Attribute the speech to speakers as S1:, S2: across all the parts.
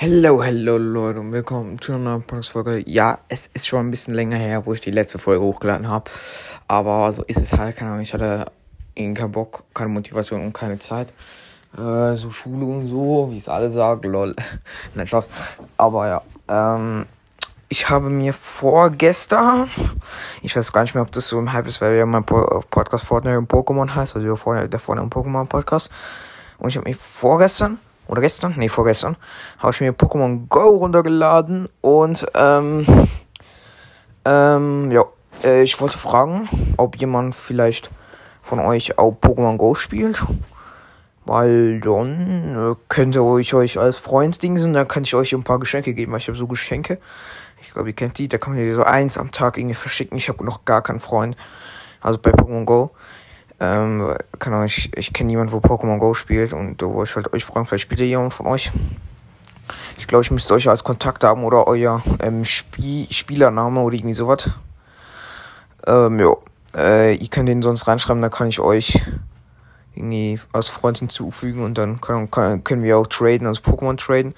S1: Hello, hello Leute und willkommen zu einer neuen Podcast-Folge. Ja, es ist schon ein bisschen länger her, wo ich die letzte Folge hochgeladen habe. Aber so ist es halt, keine Ahnung, ich hatte irgendwie keinen Bock, keine Motivation und keine Zeit. Äh, so Schule und so, wie es alle sagen, lol. Nein, Spaß. Aber ja, ähm, ich habe mir vorgestern, ich weiß gar nicht mehr, ob das so im Hype ist, weil ja mein Podcast Fortnite und Pokémon heißt, also der Fortnite und Pokémon Podcast. Und ich habe mir vorgestern oder gestern, nee, vorgestern, habe ich mir Pokémon Go runtergeladen und, ähm, ähm, ja, äh, ich wollte fragen, ob jemand vielleicht von euch auch Pokémon Go spielt. Weil dann äh, könnt ihr euch, euch als Freund dingsen, dann kann ich euch ein paar Geschenke geben, weil ich habe so Geschenke. Ich glaube, ihr kennt die, da kann man ja so eins am Tag irgendwie verschicken. Ich habe noch gar keinen Freund. Also bei Pokémon Go. Ähm, keine Ahnung, ich, ich kenne jemanden, wo Pokémon Go spielt und da wollte ich halt euch fragen, vielleicht spielt ihr jemand von euch. Ich glaube, ich müsste euch als Kontakt haben oder euer ähm, Spie Spielername oder irgendwie sowas. Ähm, ja. Äh, ihr könnt den sonst reinschreiben, da kann ich euch irgendwie als Freund hinzufügen und dann kann, kann, können wir auch traden, also Pokémon traden.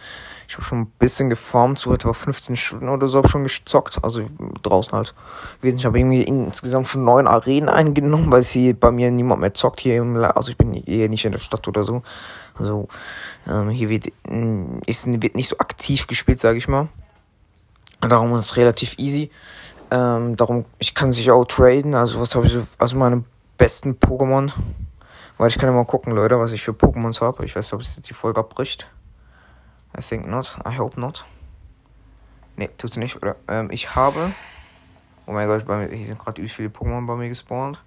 S1: Ich habe schon ein bisschen gefarmt, so etwa 15 Stunden oder so, habe schon gezockt, also draußen halt. Ich habe irgendwie insgesamt schon neun Arenen eingenommen, weil hier bei mir niemand mehr zockt hier im, also ich bin eher nicht in der Stadt oder so. Also ähm, hier wird, ist, wird nicht so aktiv gespielt, sage ich mal. Darum ist es relativ easy. Ähm, darum, ich kann sich auch traden, also was habe ich so, also meine besten Pokémon. Weil ich kann ja mal gucken, Leute, was ich für Pokémons habe. Ich weiß nicht, ob es jetzt die Folge abbricht. I think not. I hope not. Ne, tut's nicht, oder? Ähm, ich habe. Oh mein Gott, bei mir, hier sind gerade übel viele Pokémon bei mir gespawnt.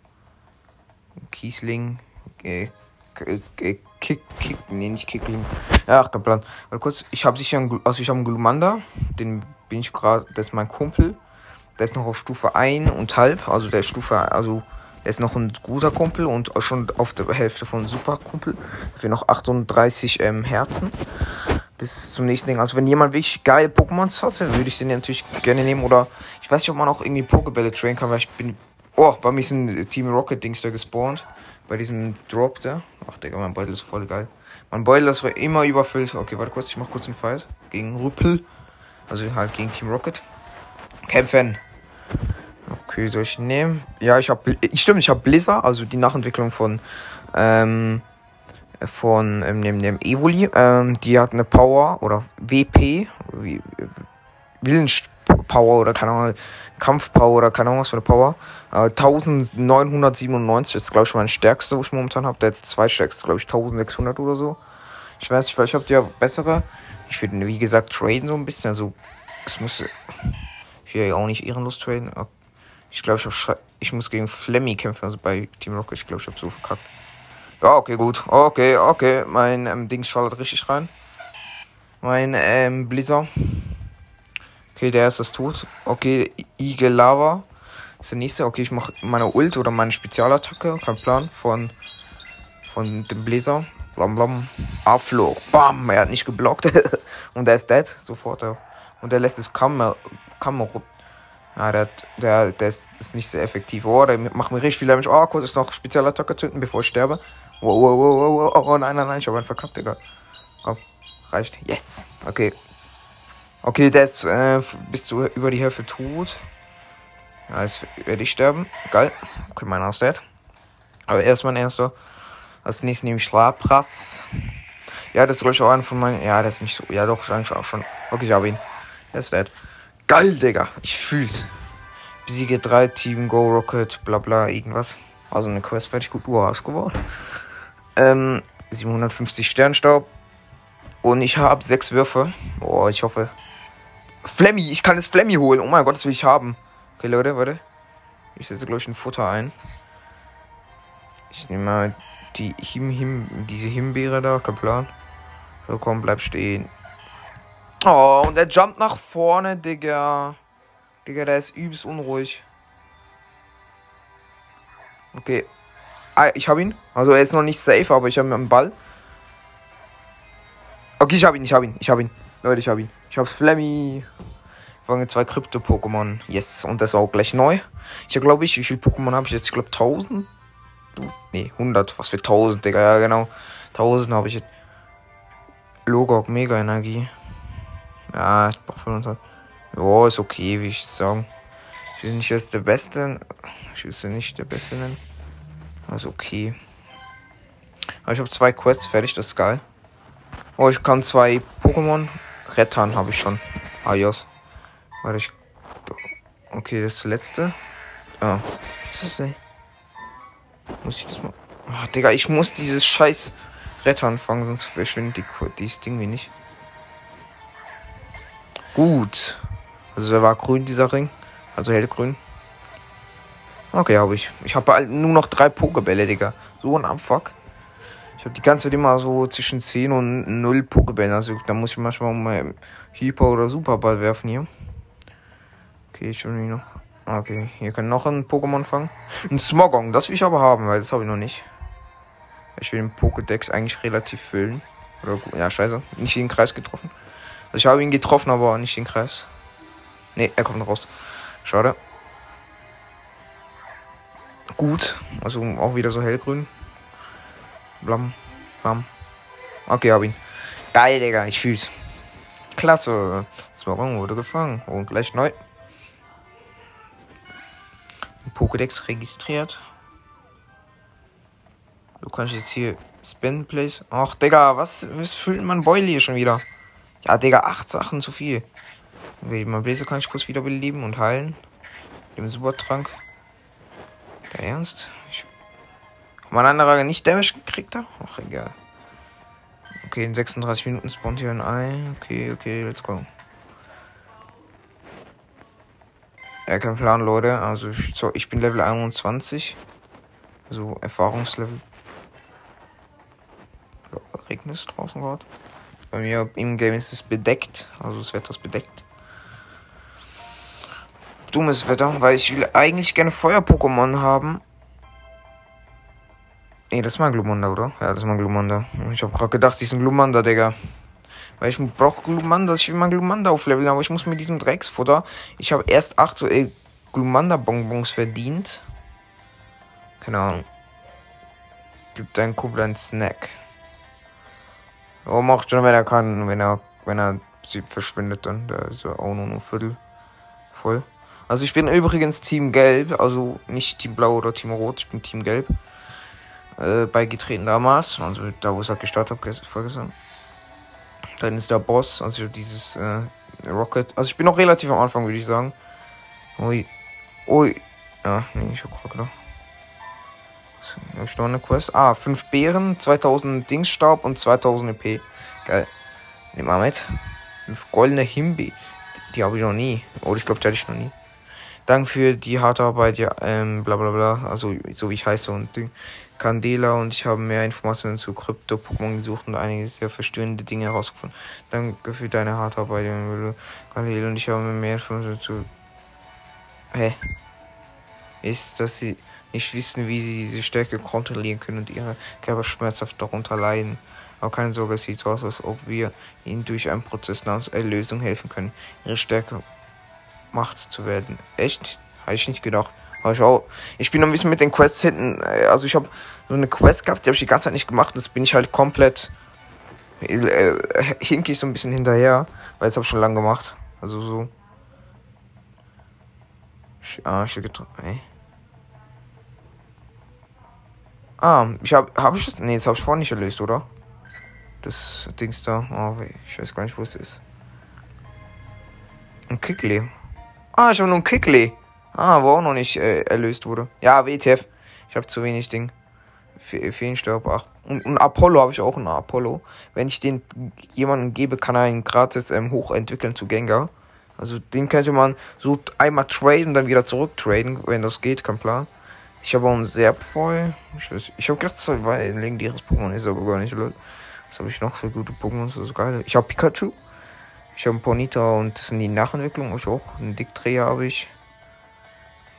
S1: Kiesling. Äh, äh, Kick, Kick, nee, nicht Kickling. Ja, ach, kein Plan. Warte kurz, ich habe sicher einen, also ich habe einen Glumanda. Den bin ich gerade, das ist mein Kumpel. Der ist noch auf Stufe 1 und halb. Also der ist Stufe, also der ist noch ein guter Kumpel und schon auf der Hälfte von Superkumpel. Wir noch 38 ähm, Herzen bis zum nächsten Ding. Also wenn jemand wirklich geile Pokémons hatte, würde ich den natürlich gerne nehmen. Oder ich weiß nicht, ob man auch irgendwie Pokebälle trainen kann, weil ich bin. Oh, bei mir ist ein Team Rocket Dings da gespawnt. Bei diesem Drop da. Ach Digga, mein Beutel ist voll geil. Mein Beutel ist immer überfüllt. Okay, warte kurz, ich mach kurz einen Fight. Gegen Rüppel. Also halt gegen Team Rocket. Kämpfen. Okay, soll ich nehmen? Ja, ich habe. Stimmt, ich habe Blizzard, also die Nachentwicklung von. Ähm, von ähm, dem, dem Evoli. Ähm, die hat eine Power oder WP, Willenspower oder keine Ahnung, Kampfpower oder keine Ahnung was für eine Power. Äh, 1997 ist glaube ich mein stärkste, wo ich momentan habe. Der zweitstärkste glaube ich 1600 oder so. Ich weiß nicht, vielleicht habt ihr bessere. Ich würde wie gesagt traden so ein bisschen. Also es muss. Ich will ja auch nicht ehrenlos traden. Ich glaube, ich, ich muss gegen Flemmy kämpfen, also bei Team Rocket. Ich glaube, ich habe so verkackt. Ja, okay, gut. Okay, okay. Mein ähm, Ding schallert richtig rein. Mein ähm, Blizzard. Okay, der ist das tot. Okay, Igel Lava. ist der nächste. Okay, ich mache meine Ult oder meine Spezialattacke. Kein Plan. Von, von dem Blizzard. Blam blam. Abflug. Bam. Er hat nicht geblockt. und er ist dead. Sofort. Und der lässt es Kammer. Kammer. Ja, der, der, der ist, ist nicht sehr effektiv. Oh, der macht mir richtig viel Damage. Oh, kurz ist noch Spezialattacke zünden, bevor ich sterbe. Wow, wow, wow, wow, wow. Oh nein, nein, nein, ich habe einen verkackt, Digga. Oh, reicht. Yes. Okay. Okay, der ist äh, bis zu über die Hälfte tot. Ja, jetzt werde ich sterben. Geil. Okay, ist dead. Aber erst mein erster. Als nächstes nehme ich Lapras. Ja, das ist ich auch einer von meinen. Ja, das ist nicht so. Ja, doch, eigentlich auch schon. Okay, ich habe ihn. Er ist dead. Geil, Digga. Ich fühl's. Besiege 3 Team Go Rocket, bla bla, irgendwas. Also eine Quest fertig gut Uhr geworden. Ähm, 750 Sternstaub. Und ich habe sechs Würfe. Oh, ich hoffe. Flemmy, ich kann das Flemmy holen. Oh mein Gott, das will ich haben. Okay, Leute, warte. Ich setze, glaube ich, ein Futter ein. Ich nehme mal die Him Him, diese Himbeere da, kein Plan. So, komm, bleib stehen. Oh, und er jumpt nach vorne, Digga. Digga, der ist übelst unruhig. Okay, Ah, ich habe ihn. Also er ist noch nicht safe, aber ich habe am Ball. Okay, ich habe ihn, ich habe ihn, ich habe ihn. Leute, ich habe ihn. Ich habe Flemmy. Fange zwei Krypto-Pokémon. Yes, und das ist auch gleich neu. Ich glaube ich, wie viele Pokémon habe ich jetzt? Ich glaube 1000. Nee, 100. Was für 1000, Digga. Ja, genau. 1000 habe ich jetzt. Logok, Mega Energie. Ja, ich brauche 25. Ja, ist okay, wie ich sagen. Ich bin nicht jetzt der Beste. Ich wüsste nicht der Beste nennen. Also okay. Aber ich habe zwei Quests fertig, das ist geil. Oh, ich kann zwei Pokémon rettern, habe ich schon. Adios. Warte, ich. Okay, das letzte. Ah. Was ist das? Muss ich das mal. Oh, Digga, ich muss dieses scheiß Rettern fangen, sonst verschwindet die, dieses Ding wie nicht. Gut. Also der war grün, dieser Ring. Also hellgrün. Okay, habe ich. Ich habe nur noch drei Pokebälle, Digga. So ein Abfuck. Ich habe die ganze Zeit immer so zwischen 10 und 0 Pokebälle. Also da muss ich manchmal mal Hyper- oder Superball werfen hier. Okay, ich will noch. Okay, hier können noch ein Pokémon fangen. Ein Smogong, das will ich aber haben, weil das habe ich noch nicht. Ich will den Pokédex eigentlich relativ füllen. Oder ja, scheiße. Nicht in den Kreis getroffen. Also ich habe ihn getroffen, aber nicht den Kreis. Ne, er kommt raus. Schade. Gut. Also auch wieder so hellgrün. Blam. Blam. Okay, hab ihn. Geil, Digga. Ich fühl's. Klasse. Smogong wurde gefangen. Und gleich neu. Pokédex registriert. Du kannst jetzt hier Spin Place. Ach, Digga, was, was füllt man hier schon wieder? Ja, Digga, acht Sachen zu viel. Okay, mein Blazer kann ich kurz wiederbeleben und heilen. Dem Supertrank. Der Ernst? Ich... Mein anderer nicht Damage gekriegt hat? Ach, egal. Okay, in 36 Minuten spawnt hier ein Ei. Okay, okay, let's go. Ja, kein Plan, Leute. Also, ich, so, ich bin Level 21. Also, Erfahrungslevel. Regnet es draußen gerade? Bei mir im Game ist es bedeckt. Also, das Wetter ist bedeckt dummes Wetter, weil ich will eigentlich gerne Feuer-Pokémon haben. Nee, das ist mein Glumanda, oder? Ja, das ist mein Glumanda. Ich habe gerade gedacht, die sind Glumanda, Digga. Weil ich brauche Glumanda, ich will mein Glumanda aufleveln, aber ich muss mit diesem Drecksfutter. Ich habe erst 8 so, Glumanda-Bonbons verdient. Keine Ahnung. Gibt deinen Kumpel einen Snack. Oh, macht schon, wenn er kann, wenn er, wenn er sie verschwindet dann. Da ist er auch nur ein Viertel voll. Also ich bin übrigens Team Gelb, also nicht Team Blau oder Team Rot, ich bin Team Gelb. Äh, beigetreten damals, also da wo ich halt gestartet habe, vorgestern. Dann ist der Boss, also dieses äh, Rocket. Also ich bin noch relativ am Anfang, würde ich sagen. Ui. Ui. Ja, nee, ich hab gerade Hab ich noch eine Quest? Ah, 5 Beeren, 2000 Dingsstaub und 2000 EP. Geil. Nimm mal mit. 5 goldene Himbi. Die, die habe ich noch nie. Oder ich glaube, die hatte ich noch nie. Danke für die harte Arbeit, ja, ähm, bla bla bla, also so wie ich heiße und Ding. Candela und ich habe mehr Informationen zu Krypto-Pokémon gesucht und einige sehr verstörende Dinge herausgefunden. Danke für deine harte Arbeit, Candela und ich habe mehr Informationen zu. Hä? Ist, dass sie nicht wissen, wie sie diese Stärke kontrollieren können und ihre Körper schmerzhaft darunter leiden. Aber keine Sorge, es sieht so aus, als ob wir ihnen durch einen Prozess namens Erlösung helfen können. Ihre Stärke Macht zu werden. Echt? Habe ich nicht gedacht. Aber ich, auch, ich bin noch ein bisschen mit den Quests hinten. Äh, also ich habe so eine Quest gehabt, die habe ich die ganze Zeit nicht gemacht. Das bin ich halt komplett. Äh, hink ich so ein bisschen hinterher. Weil das habe ich schon lange gemacht. Also so. Ah, ich getroffen. Ah, ich habe habe ich das? Nee, das habe ich vorhin nicht erlöst, oder? Das Dings da. Oh, ich weiß gar nicht, wo es ist. Ein Kickle. Ah, ich habe nur ein Kickle. Ah, wo auch noch nicht äh, erlöst wurde. Ja, WTF. Ich habe zu wenig Ding. Feenstaub. Ach. Und, und Apollo habe ich auch einen Apollo. Wenn ich den jemandem gebe, kann er ihn gratis ähm, hochentwickeln zu Gengar. Also den könnte man so einmal traden und dann wieder zurück traden, wenn das geht, kein Plan. Ich habe auch einen Serpfeu. Ich, ich habe gedacht, das war ein legendäres Pokémon, ist aber gar nicht, Leute. Was habe ich noch für gute Pokémon? Das ist geil. Ich habe Pikachu. Ich habe einen Ponita und das sind die Nachentwicklungen. Ich auch. Einen Dickdreher habe ich.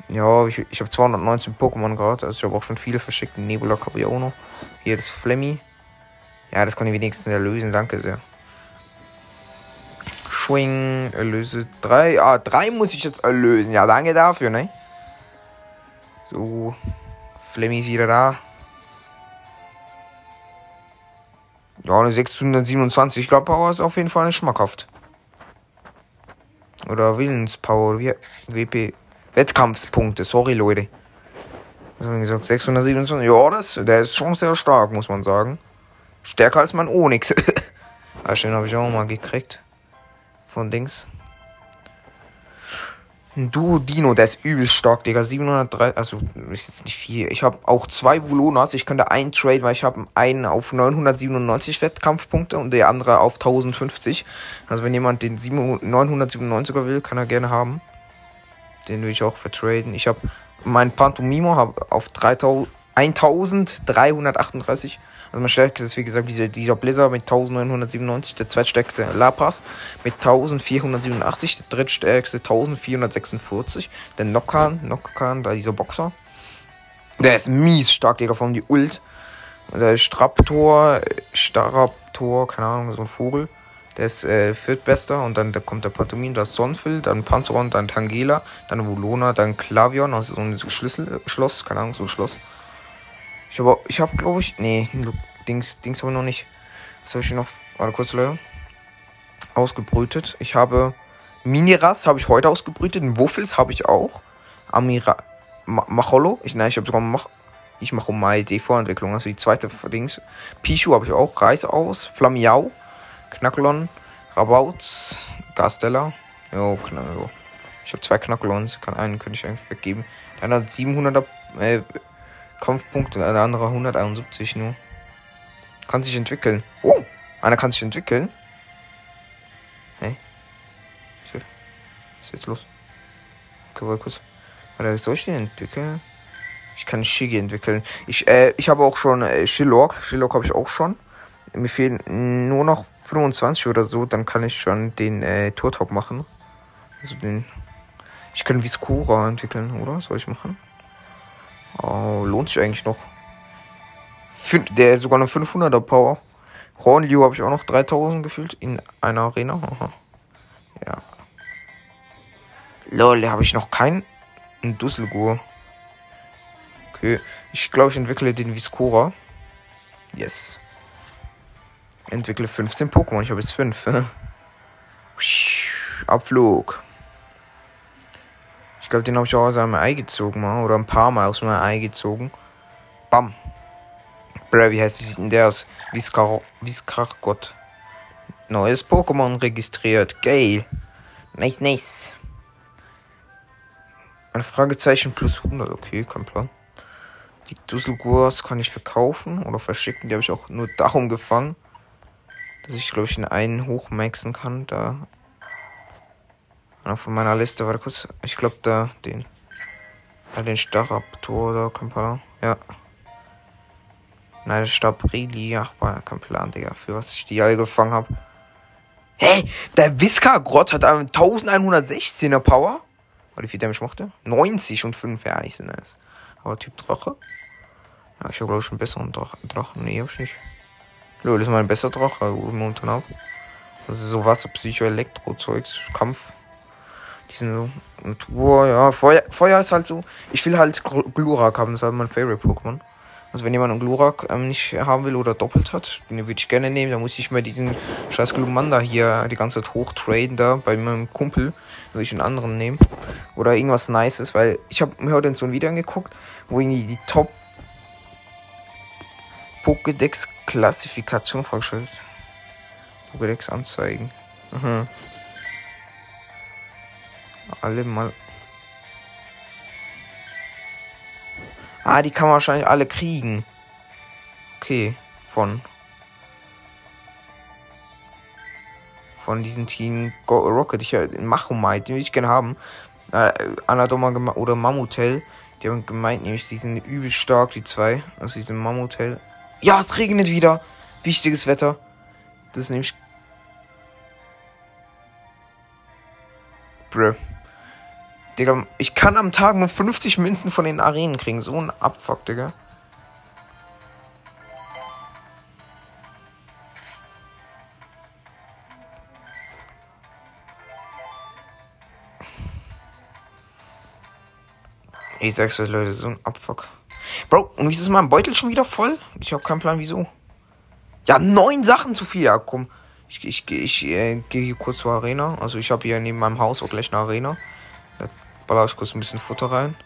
S1: Ja, ich, ich habe 219 Pokémon gerade. Also ich habe auch schon viele verschickt. Nebula habe ich auch noch. Hier das Flemmy. Ja, das kann ich wenigstens erlösen. Danke sehr. Schwing, erlöse drei. Ah, drei muss ich jetzt erlösen. Ja, danke dafür, ne? So. Flemmy ist wieder da. Ja, eine 627. Ich glaube, Power ist auf jeden Fall nicht schmackhaft. Oder Willenspower. Wie, WP. Wettkampfspunkte. Sorry, Leute. Was haben gesagt? 627. Ja, das, der ist schon sehr stark, muss man sagen. Stärker als mein Onyx. ah, den habe ich auch mal gekriegt. Von Dings. Ein Duo Dino, der ist übelst stark, Digga. 703, also ist jetzt nicht viel. Ich habe auch zwei Volonas. Ich könnte einen trade, weil ich habe einen auf 997 Wettkampfpunkte und der andere auf 1050. Also wenn jemand den 997er will, kann er gerne haben. Den will ich auch vertraden. Ich habe meinen Pantomimo auf 3000, 1338. Also mein stärkstes ist wie gesagt dieser, dieser Blizzard mit 1997, der zweitstärkste La Paz mit 1487, der drittstärkste 1446, der Nokkan, Nokkan, da dieser Boxer. Der ist mies stark, Digga, von die Ult. Der Straptor, Staraptor, keine Ahnung, so ein Vogel. Der ist äh, viertbester und dann da kommt der Pantomin, das Sonfil, dann Panzeron, dann Tangela, dann Volona, dann Klavion, also so ein Schlüsselschloss, keine Ahnung, so ein Schloss. Ich habe, ich habe, glaube ich, nee, Dings, Dings ich noch nicht. Was habe ich noch? Warte kurz, Leute. Ausgebrütet. Ich habe Miniras habe ich heute ausgebrütet. Wuffels habe ich auch. Amira, Ma Macholo. Ich, nein, ich habe sogar Mach, ich mache um die Vorentwicklung, also die zweite Dings. Pichu habe ich auch. Reis aus. Flamiau. Knacklon. Rabauz. Gastella. Jo, Knacklon. Ich habe zwei Knacklons. einen könnte ich einfach weggeben. Der hat 700er äh, Kampfpunkte und der andere 171 nur. Kann sich entwickeln. Oh, einer kann sich entwickeln. Hey. Was ist jetzt los? Okay, warte kurz. Warte, soll ich den entwickeln? Ich kann Shigi entwickeln. Ich, äh, ich habe auch schon äh, Shilok. Shilok habe ich auch schon. Mir fehlen nur noch 25 oder so. Dann kann ich schon den äh, Turtok machen. Also den. Ich kann Viscora entwickeln, oder? Soll ich machen? Oh, lohnt sich eigentlich noch. Der ist sogar eine 500er Power. Hornliu habe ich auch noch 3000 gefühlt in einer Arena. Aha. Ja. Lol, habe ich noch keinen. Ein Dusselgur. Okay. Ich glaube, ich entwickle den Viscora. Yes. Entwickle 15 Pokémon. Ich habe jetzt 5. Abflug. Ich glaube, den habe ich auch aus einem Ei gezogen, mal. Oder ein paar Mal aus meinem Ei gezogen. Bam. Bro, wie heißt denn der aus Viskar Viskargott? Neues Pokémon registriert. Geil. Nice, nice. Ein Fragezeichen plus 100. Okay, kein Plan. Die Dusselgurs kann ich verkaufen oder verschicken. Die habe ich auch nur darum gefangen, dass ich, glaube ich, in einen hochmaxen kann. Da von meiner Liste, warte kurz. Ich glaube da den. Den Staraptor oder Kampala. Ja. Nein, Stabrili. Ach, war kein Plan, Digga, für was ich die alle gefangen habe. Hey, der Whisker-Grott hat 1116er Power. Oder wie viel Damage macht der? 90 und 5, ja, nicht so nice. Aber Typ Drache. Ja, ich habe glaube ich schon besseren Drachen. Drachen. Nee, hab ich nicht. Lol, ist mein besser Drache, momentan ab. Das ist so Wasser, Psycho, Elektro-Zeugs, Kampf. Die sind so Natur, ja. Feuer, Feuer ist halt so. Ich will halt Glurak haben, das ist halt mein Favorite Pokémon. Also wenn jemand einen Glurak ähm, nicht haben will oder doppelt hat, den würde ich gerne nehmen. Dann muss ich mir diesen scheiß Glumanda hier die ganze Zeit hochtraden da bei meinem Kumpel. Dann würde ich einen anderen nehmen. Oder irgendwas Nices, weil ich habe mir heute so ein Video angeguckt, wo irgendwie die Top Pokédex Klassifikation vorgestellt. Pokédex anzeigen. Aha alle mal. Ah, die kann man wahrscheinlich alle kriegen. Okay, von. Von diesen Team Rocket. Ich Machomite, den will ich gerne haben. Äh, Anadoma oder Mammutel. Die haben gemeint, nämlich die sind übel stark, die zwei. Also diese Mammutel. Ja, es regnet wieder. Wichtiges Wetter. Das ist nämlich. Bruh. Digga, ich kann am Tag nur 50 Münzen von den Arenen kriegen. So ein Abfuck, Digga. Ich sag's euch, Leute, so ein Abfuck. Bro, und wieso ist mein Beutel schon wieder voll? Ich hab keinen Plan, wieso. Ja, neun Sachen zu viel. Ja, komm. Ich, ich, ich äh, gehe hier kurz zur Arena. Also ich habe hier neben meinem Haus auch gleich eine Arena. Baller ich kurz ein bisschen Futter rein.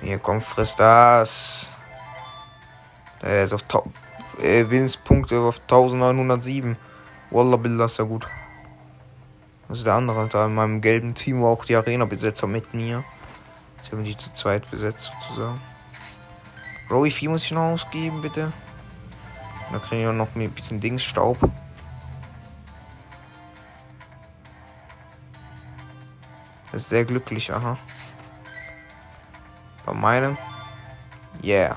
S1: Hier, komm, friss das. Der ist auf äh, Willenspunkte auf 1907. Wallah Billah ist ja gut. Also der andere da in meinem gelben Team war auch die Arena-Besetzer mit mir. Sie haben die zu zweit besetzt sozusagen. Bro, wie viel muss ich noch ausgeben, bitte? Da kriege ich auch noch ein bisschen Dingsstaub. Ist sehr glücklich, aha. Bei meinem. Yeah.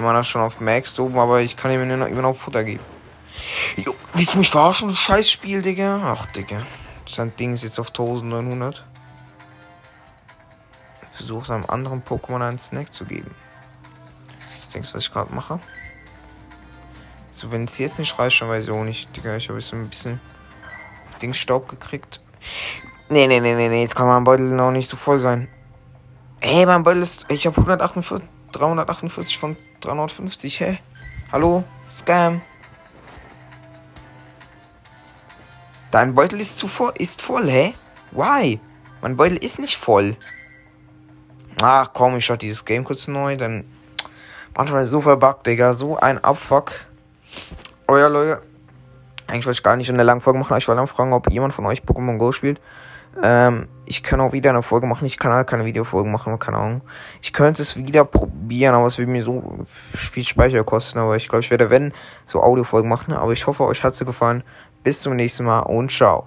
S1: Man das schon auf Max oben, aber ich kann ihm immer noch Futter geben. Jo, willst du mich verarschen, du Scheißspiel, Digga? Ach, Digga. Sein Ding ist jetzt auf 1900. Ich versuche seinem anderen Pokémon einen Snack zu geben. Was denkst du, was ich gerade mache? So, wenn es jetzt nicht reicht, dann weiß ich auch nicht, Digga. Ich habe jetzt so ein bisschen Dingstaub gekriegt. Nee, nee, nee, nee, nee. Jetzt kann mein Beutel noch nicht so voll sein. Hey, mein Beutel ist. Ich habe 148, 348 von 350. Hä? Hallo? Scam. Dein Beutel ist zu voll, ist voll, hä? Why? Mein Beutel ist nicht voll. Ach komm, ich starte dieses Game kurz neu, dann. Manchmal so verbuggt, Digga. So ein Abfuck. Oh ja, Leute. Eigentlich wollte ich gar nicht in der langen Folge machen. Ich wollte fragen, ob jemand von euch Pokémon Go spielt. Ähm, ich kann auch wieder eine Folge machen. Ich kann halt keine Videofolgen machen, keine Ahnung. Ich könnte es wieder probieren, aber es würde mir so viel Speicher kosten. Aber ich glaube, ich werde, wenn, so Audiofolgen machen. Aber ich hoffe, euch hat es gefallen. Bis zum nächsten Mal und ciao.